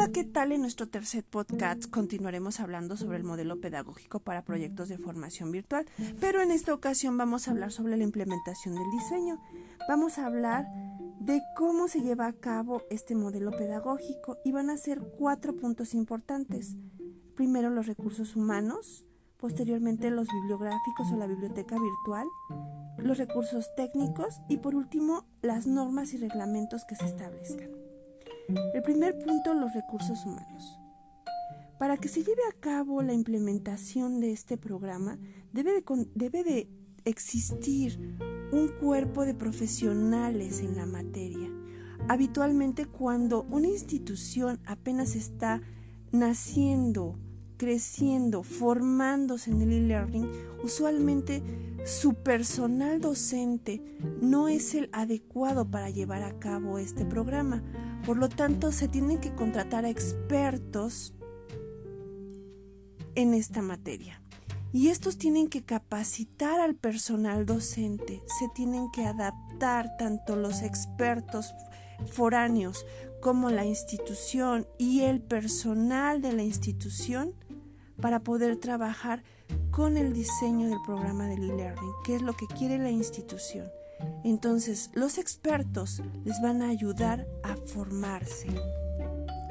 Hola, ¿qué tal? En nuestro tercer podcast continuaremos hablando sobre el modelo pedagógico para proyectos de formación virtual, pero en esta ocasión vamos a hablar sobre la implementación del diseño. Vamos a hablar de cómo se lleva a cabo este modelo pedagógico y van a ser cuatro puntos importantes. Primero los recursos humanos, posteriormente los bibliográficos o la biblioteca virtual, los recursos técnicos y por último las normas y reglamentos que se establezcan. El primer punto, los recursos humanos. Para que se lleve a cabo la implementación de este programa, debe de, debe de existir un cuerpo de profesionales en la materia. Habitualmente cuando una institución apenas está naciendo, creciendo, formándose en el e-learning, usualmente su personal docente no es el adecuado para llevar a cabo este programa. Por lo tanto, se tienen que contratar a expertos en esta materia. Y estos tienen que capacitar al personal docente, se tienen que adaptar tanto los expertos foráneos como la institución y el personal de la institución para poder trabajar con el diseño del programa del e-learning, que es lo que quiere la institución. Entonces, los expertos les van a ayudar a formarse,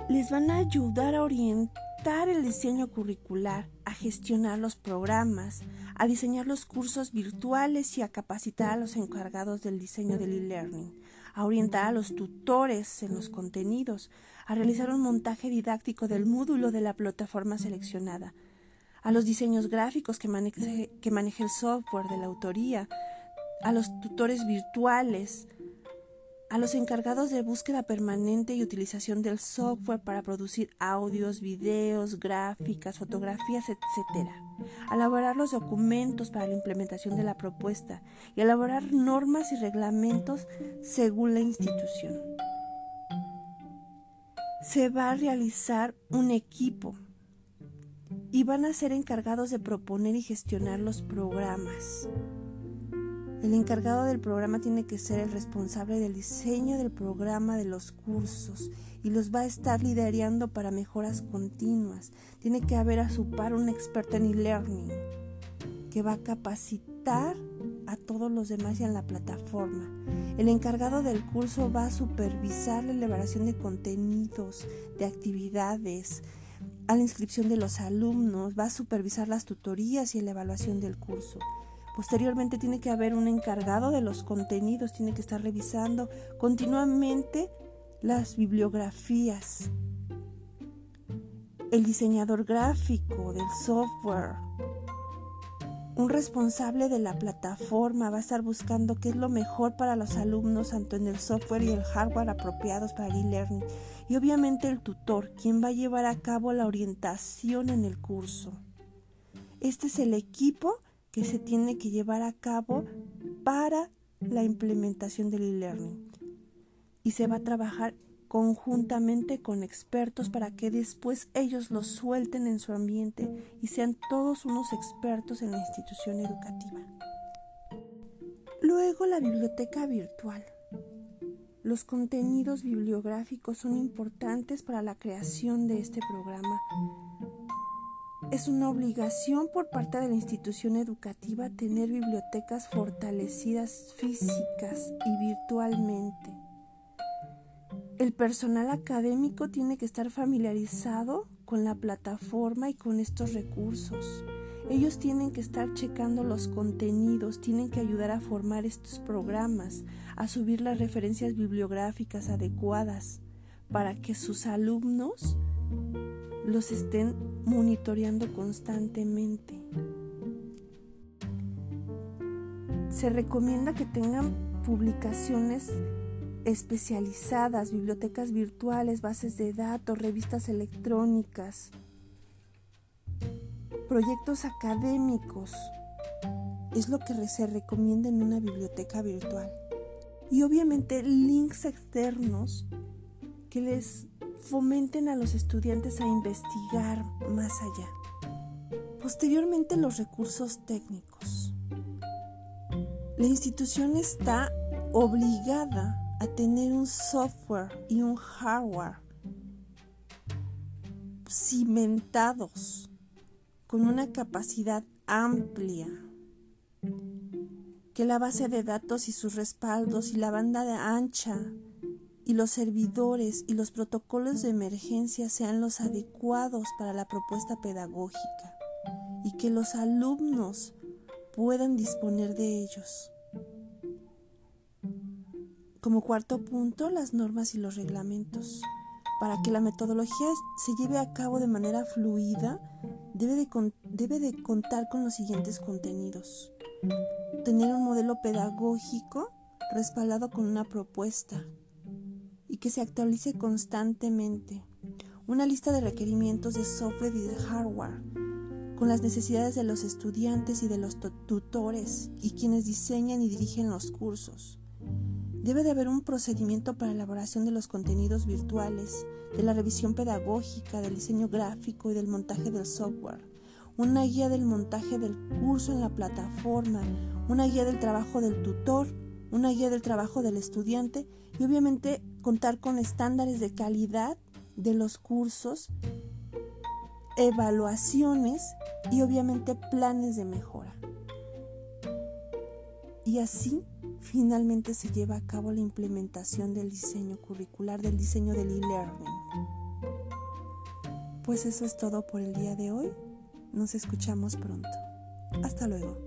les van a ayudar a orientar el diseño curricular, a gestionar los programas, a diseñar los cursos virtuales y a capacitar a los encargados del diseño del e-learning, a orientar a los tutores en los contenidos, a realizar un montaje didáctico del módulo de la plataforma seleccionada, a los diseños gráficos que maneje, que maneje el software de la autoría, a los tutores virtuales, a los encargados de búsqueda permanente y utilización del software para producir audios, videos, gráficas, fotografías, etc. Elaborar los documentos para la implementación de la propuesta y elaborar normas y reglamentos según la institución. Se va a realizar un equipo y van a ser encargados de proponer y gestionar los programas. El encargado del programa tiene que ser el responsable del diseño del programa de los cursos y los va a estar liderando para mejoras continuas. Tiene que haber a su par un experto en e-learning que va a capacitar a todos los demás y en la plataforma. El encargado del curso va a supervisar la elaboración de contenidos, de actividades, a la inscripción de los alumnos, va a supervisar las tutorías y la evaluación del curso. Posteriormente tiene que haber un encargado de los contenidos, tiene que estar revisando continuamente las bibliografías. El diseñador gráfico del software, un responsable de la plataforma va a estar buscando qué es lo mejor para los alumnos, tanto en el software y el hardware apropiados para el e-learning y obviamente el tutor, quien va a llevar a cabo la orientación en el curso. Este es el equipo que se tiene que llevar a cabo para la implementación del e-learning. Y se va a trabajar conjuntamente con expertos para que después ellos lo suelten en su ambiente y sean todos unos expertos en la institución educativa. Luego la biblioteca virtual. Los contenidos bibliográficos son importantes para la creación de este programa. Es una obligación por parte de la institución educativa tener bibliotecas fortalecidas físicas y virtualmente. El personal académico tiene que estar familiarizado con la plataforma y con estos recursos. Ellos tienen que estar checando los contenidos, tienen que ayudar a formar estos programas, a subir las referencias bibliográficas adecuadas para que sus alumnos los estén monitoreando constantemente. Se recomienda que tengan publicaciones especializadas, bibliotecas virtuales, bases de datos, revistas electrónicas, proyectos académicos. Es lo que se recomienda en una biblioteca virtual. Y obviamente links externos que les fomenten a los estudiantes a investigar más allá. Posteriormente los recursos técnicos. La institución está obligada a tener un software y un hardware cimentados con una capacidad amplia, que la base de datos y sus respaldos y la banda ancha y los servidores y los protocolos de emergencia sean los adecuados para la propuesta pedagógica y que los alumnos puedan disponer de ellos. Como cuarto punto, las normas y los reglamentos. Para que la metodología se lleve a cabo de manera fluida, debe de, debe de contar con los siguientes contenidos. Tener un modelo pedagógico respaldado con una propuesta que se actualice constantemente. Una lista de requerimientos de software y de hardware con las necesidades de los estudiantes y de los tutores y quienes diseñan y dirigen los cursos. Debe de haber un procedimiento para la elaboración de los contenidos virtuales, de la revisión pedagógica, del diseño gráfico y del montaje del software, una guía del montaje del curso en la plataforma, una guía del trabajo del tutor, una guía del trabajo del estudiante y obviamente contar con estándares de calidad de los cursos evaluaciones y obviamente planes de mejora. Y así finalmente se lleva a cabo la implementación del diseño curricular, del diseño del e-learning. Pues eso es todo por el día de hoy. Nos escuchamos pronto. Hasta luego.